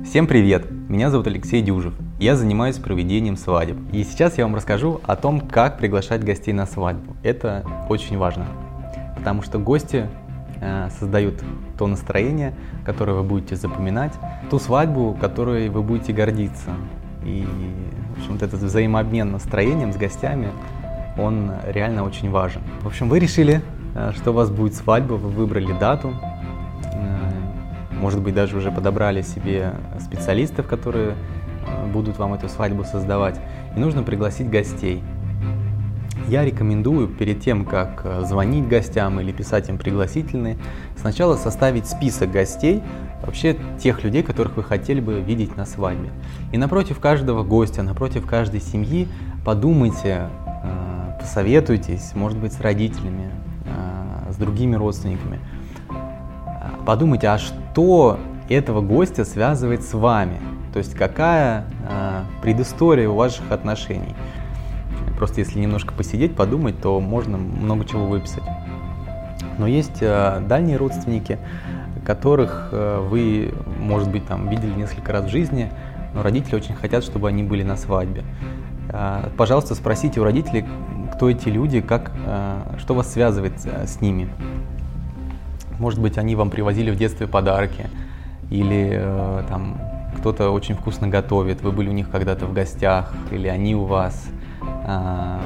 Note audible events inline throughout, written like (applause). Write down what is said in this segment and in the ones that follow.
Всем привет! Меня зовут Алексей Дюжев. Я занимаюсь проведением свадеб. И сейчас я вам расскажу о том, как приглашать гостей на свадьбу. Это очень важно, потому что гости э, создают то настроение, которое вы будете запоминать, ту свадьбу, которой вы будете гордиться. И, в общем, вот этот взаимообмен настроением с гостями, он реально очень важен. В общем, вы решили, э, что у вас будет свадьба, вы выбрали дату, может быть, даже уже подобрали себе специалистов, которые э, будут вам эту свадьбу создавать. И нужно пригласить гостей. Я рекомендую перед тем, как э, звонить гостям или писать им пригласительные, сначала составить список гостей, вообще тех людей, которых вы хотели бы видеть на свадьбе. И напротив каждого гостя, напротив каждой семьи подумайте, э, посоветуйтесь, может быть, с родителями, с другими родственниками. Подумайте, а что этого гостя связывает с вами, то есть какая э, предыстория у ваших отношений. Просто если немножко посидеть, подумать, то можно много чего выписать. Но есть э, дальние родственники, которых э, вы, может быть, там видели несколько раз в жизни, но родители очень хотят, чтобы они были на свадьбе. Э, пожалуйста, спросите у родителей, кто эти люди, как, э, что вас связывает с ними. Может быть, они вам привозили в детстве подарки, или э, там кто-то очень вкусно готовит, вы были у них когда-то в гостях, или они у вас. Э,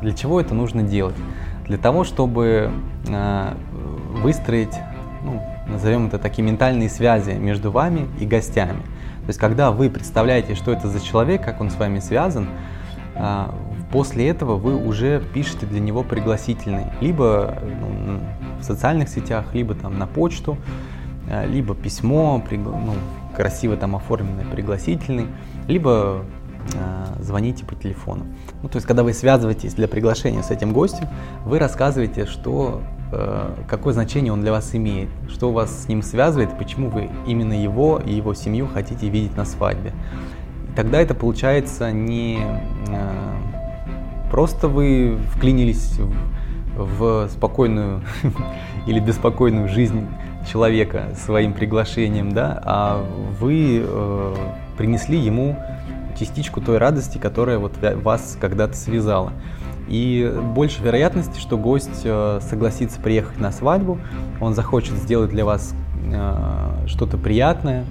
для чего это нужно делать? Для того, чтобы э, выстроить, ну, назовем это такие ментальные связи между вами и гостями. То есть, когда вы представляете, что это за человек, как он с вами связан, э, после этого вы уже пишете для него пригласительный, либо ну, в социальных сетях, либо там на почту, э, либо письмо, ну, красиво там оформленный пригласительный, либо э, звоните по телефону. Ну, то есть, когда вы связываетесь для приглашения с этим гостем, вы рассказываете, что, э, какое значение он для вас имеет, что вас с ним связывает, почему вы именно его и его семью хотите видеть на свадьбе. Тогда это получается не э, просто вы вклинились в спокойную (laughs) или беспокойную жизнь человека своим приглашением, да, а вы э, принесли ему частичку той радости, которая вот вас когда-то связала. И больше вероятности, что гость э, согласится приехать на свадьбу, он захочет сделать для вас э, что-то приятное,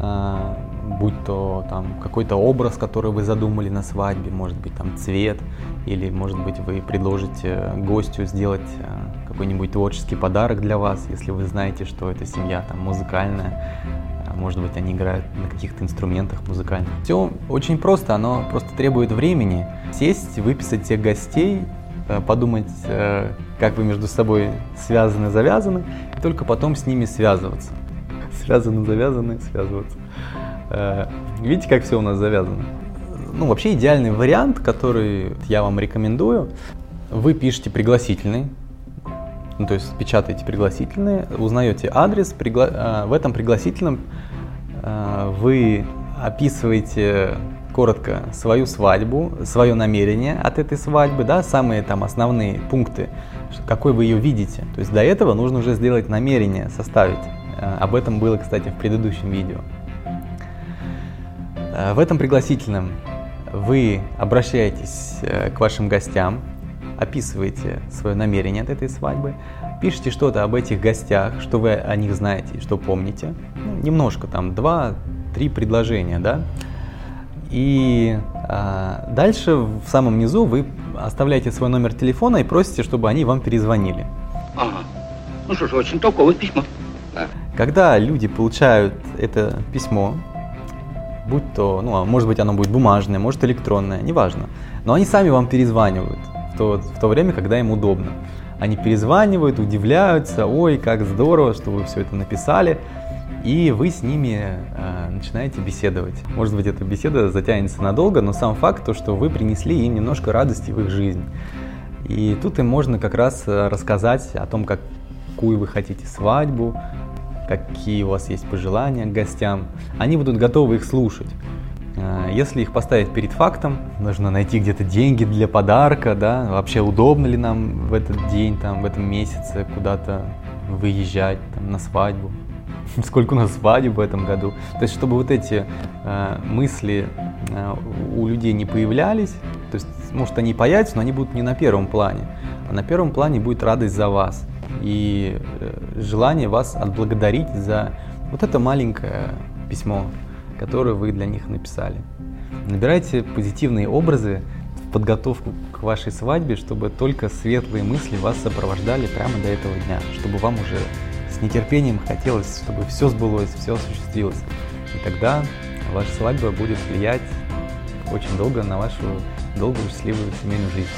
э, будь то там какой-то образ, который вы задумали на свадьбе, может быть там цвет, или может быть вы предложите гостю сделать э, какой-нибудь творческий подарок для вас, если вы знаете, что эта семья там музыкальная, а может быть они играют на каких-то инструментах музыкальных. Все очень просто, оно просто требует времени. Сесть, выписать всех гостей, э, подумать, э, как вы между собой связаны, завязаны, и только потом с ними связываться. Связаны, завязаны, связываться. Э, видите, как все у нас завязано? Ну, вообще идеальный вариант, который я вам рекомендую, вы пишете пригласительный, ну, то есть печатаете пригласительные, узнаете адрес, пригла... Э, в этом пригласительном э, вы описываете коротко свою свадьбу, свое намерение от этой свадьбы, да, самые там основные пункты, какой вы ее видите. То есть до этого нужно уже сделать намерение, составить. Об этом было, кстати, в предыдущем видео. Э, в этом пригласительном вы обращаетесь э, к вашим гостям, описываете свое намерение от этой свадьбы, пишите что-то об этих гостях, что вы о них знаете, что помните. Ну, немножко, там, два-три предложения, да. И а, дальше в самом низу вы оставляете свой номер телефона и просите, чтобы они вам перезвонили. Ага. Ну что ж, очень толковое письмо. Когда люди получают это письмо, будь то, ну, а может быть, оно будет бумажное, может, электронное, неважно. Но они сами вам перезванивают в то, в то время, когда им удобно. Они перезванивают, удивляются, ой, как здорово, что вы все это написали. И вы с ними э, начинаете беседовать. Может быть, эта беседа затянется надолго, но сам факт то, что вы принесли им немножко радости в их жизнь. И тут им можно как раз э, рассказать о том, какую вы хотите свадьбу, какие у вас есть пожелания к гостям, они будут готовы их слушать. А, если их поставить перед фактом, нужно найти где-то деньги для подарка, да, вообще удобно ли нам в этот день, там, в этом месяце куда-то выезжать там, на свадьбу. (laughs) сколько у нас свадеб в этом году. То есть, чтобы вот эти э, мысли э, у людей не появлялись, то есть, может, они появятся, но они будут не на первом плане, а на первом плане будет радость за вас и э, желание вас отблагодарить за вот это маленькое письмо, которое вы для них написали. Набирайте позитивные образы в подготовку к вашей свадьбе, чтобы только светлые мысли вас сопровождали прямо до этого дня, чтобы вам уже с нетерпением хотелось, чтобы все сбылось, все осуществилось. И тогда ваша свадьба будет влиять очень долго на вашу долгую счастливую семейную жизнь.